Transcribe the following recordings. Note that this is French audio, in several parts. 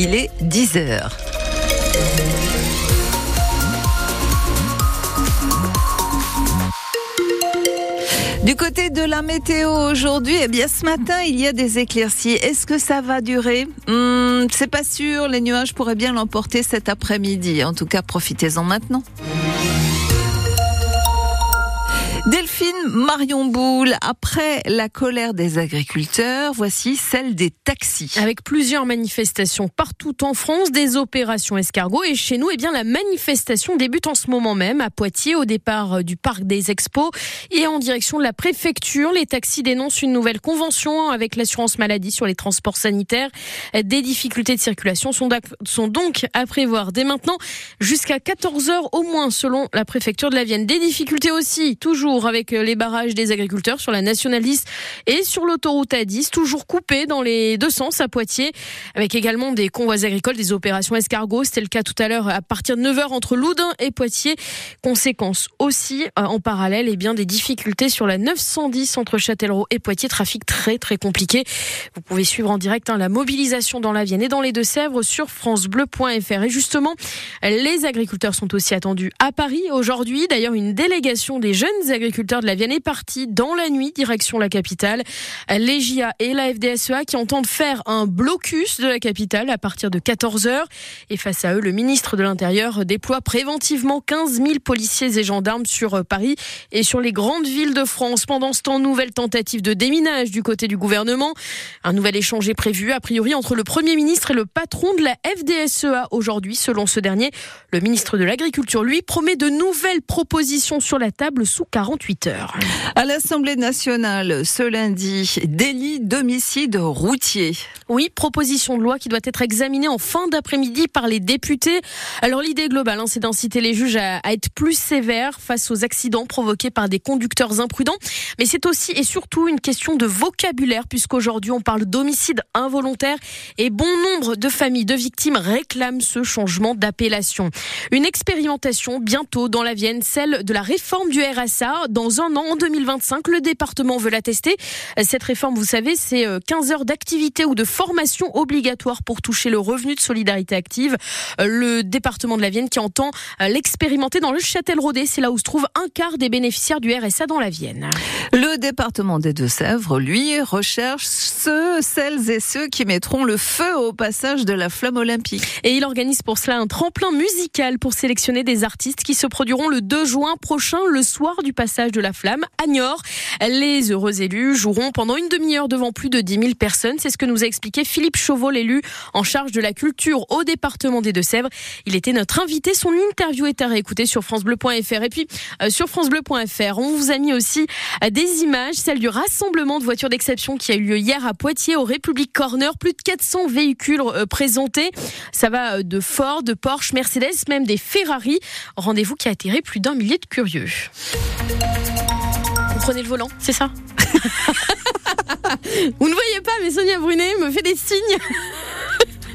Il est 10 heures. Du côté de la météo aujourd'hui, eh bien ce matin il y a des éclaircies. Est-ce que ça va durer? Hmm, C'est pas sûr. Les nuages pourraient bien l'emporter cet après-midi. En tout cas, profitez-en maintenant. Delphine Marion Boule, après la colère des agriculteurs, voici celle des taxis. Avec plusieurs manifestations partout en France, des opérations escargots et chez nous, eh bien la manifestation débute en ce moment même à Poitiers au départ du parc des Expos et en direction de la préfecture. Les taxis dénoncent une nouvelle convention avec l'assurance maladie sur les transports sanitaires. Des difficultés de circulation sont, sont donc à prévoir dès maintenant jusqu'à 14 heures au moins selon la préfecture de la Vienne. Des difficultés aussi toujours avec euh, les barrages des agriculteurs sur la nationaliste et sur l'autoroute A10, toujours coupés dans les deux sens à Poitiers, avec également des convois agricoles, des opérations escargots. C'était le cas tout à l'heure à partir de 9h entre Loudun et Poitiers. Conséquence aussi, euh, en parallèle, et eh bien, des difficultés sur la 910 entre Châtellerault et Poitiers. Trafic très, très compliqué. Vous pouvez suivre en direct hein, la mobilisation dans la Vienne et dans les Deux-Sèvres sur francebleu.fr. Et justement, les agriculteurs sont aussi attendus à Paris aujourd'hui. D'ailleurs, une délégation des jeunes agriculteurs agriculteurs de la Vienne est parti dans la nuit direction la capitale. Les JA et la FDSEA qui entendent faire un blocus de la capitale à partir de 14h. Et face à eux, le ministre de l'Intérieur déploie préventivement 15 000 policiers et gendarmes sur Paris et sur les grandes villes de France. Pendant ce temps, nouvelle tentative de déminage du côté du gouvernement. Un nouvel échange est prévu, a priori, entre le Premier ministre et le patron de la FDSEA aujourd'hui. Selon ce dernier, le ministre de l'Agriculture, lui, promet de nouvelles propositions sur la table sous 40 heures. À l'Assemblée nationale, ce lundi, délit d'homicide routier. Oui, proposition de loi qui doit être examinée en fin d'après-midi par les députés. Alors l'idée globale, hein, c'est d'inciter les juges à, être plus sévères face aux accidents provoqués par des conducteurs imprudents. Mais c'est aussi et surtout une question de vocabulaire, puisqu'aujourd'hui on parle d'homicide involontaire et bon nombre de familles de victimes réclament ce changement d'appellation. Une expérimentation bientôt dans la Vienne, celle de la réforme du RSA dans un an, en 2025. Le département veut la tester. Cette réforme, vous savez, c'est 15 euh, heures d'activité ou de formation obligatoire pour toucher le revenu de solidarité active. Euh, le département de la Vienne qui entend euh, l'expérimenter dans le Châtel-Rodé. C'est là où se trouve un quart des bénéficiaires du RSA dans la Vienne. Le département des Deux-Sèvres, lui, recherche ceux, celles et ceux qui mettront le feu au passage de la flamme olympique. Et il organise pour cela un tremplin musical pour sélectionner des artistes qui se produiront le 2 juin prochain, le soir du passage de la flamme à Niort. Les heureux élus joueront pendant une demi-heure devant plus de 10 000 personnes. C'est ce que nous a expliqué Philippe Chauveau, l'élu en charge de la culture au département des Deux-Sèvres. Il était notre invité. Son interview est à réécouter sur francebleu.fr. Et puis, euh, sur francebleu.fr, on vous a mis aussi euh, des images, celles du rassemblement de voitures d'exception qui a eu lieu hier à Poitiers au République Corner. Plus de 400 véhicules euh, présentés. Ça va de Ford, de Porsche, Mercedes, même des Ferrari. Rendez-vous qui a attiré plus d'un millier de curieux. Vous prenez le volant, c'est ça? Vous ne voyez pas, mais Sonia Brunet me fait des signes.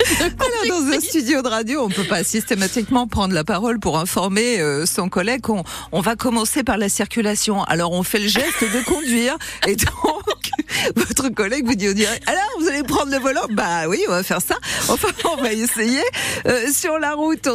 Alors, dans un studio de radio, on peut pas systématiquement prendre la parole pour informer euh, son collègue. On, on, va commencer par la circulation. Alors, on fait le geste de conduire. Et donc, votre collègue vous dit au direct, alors, vous allez prendre le volant? Bah oui, on va faire ça. Enfin, on va essayer. Euh, sur la route,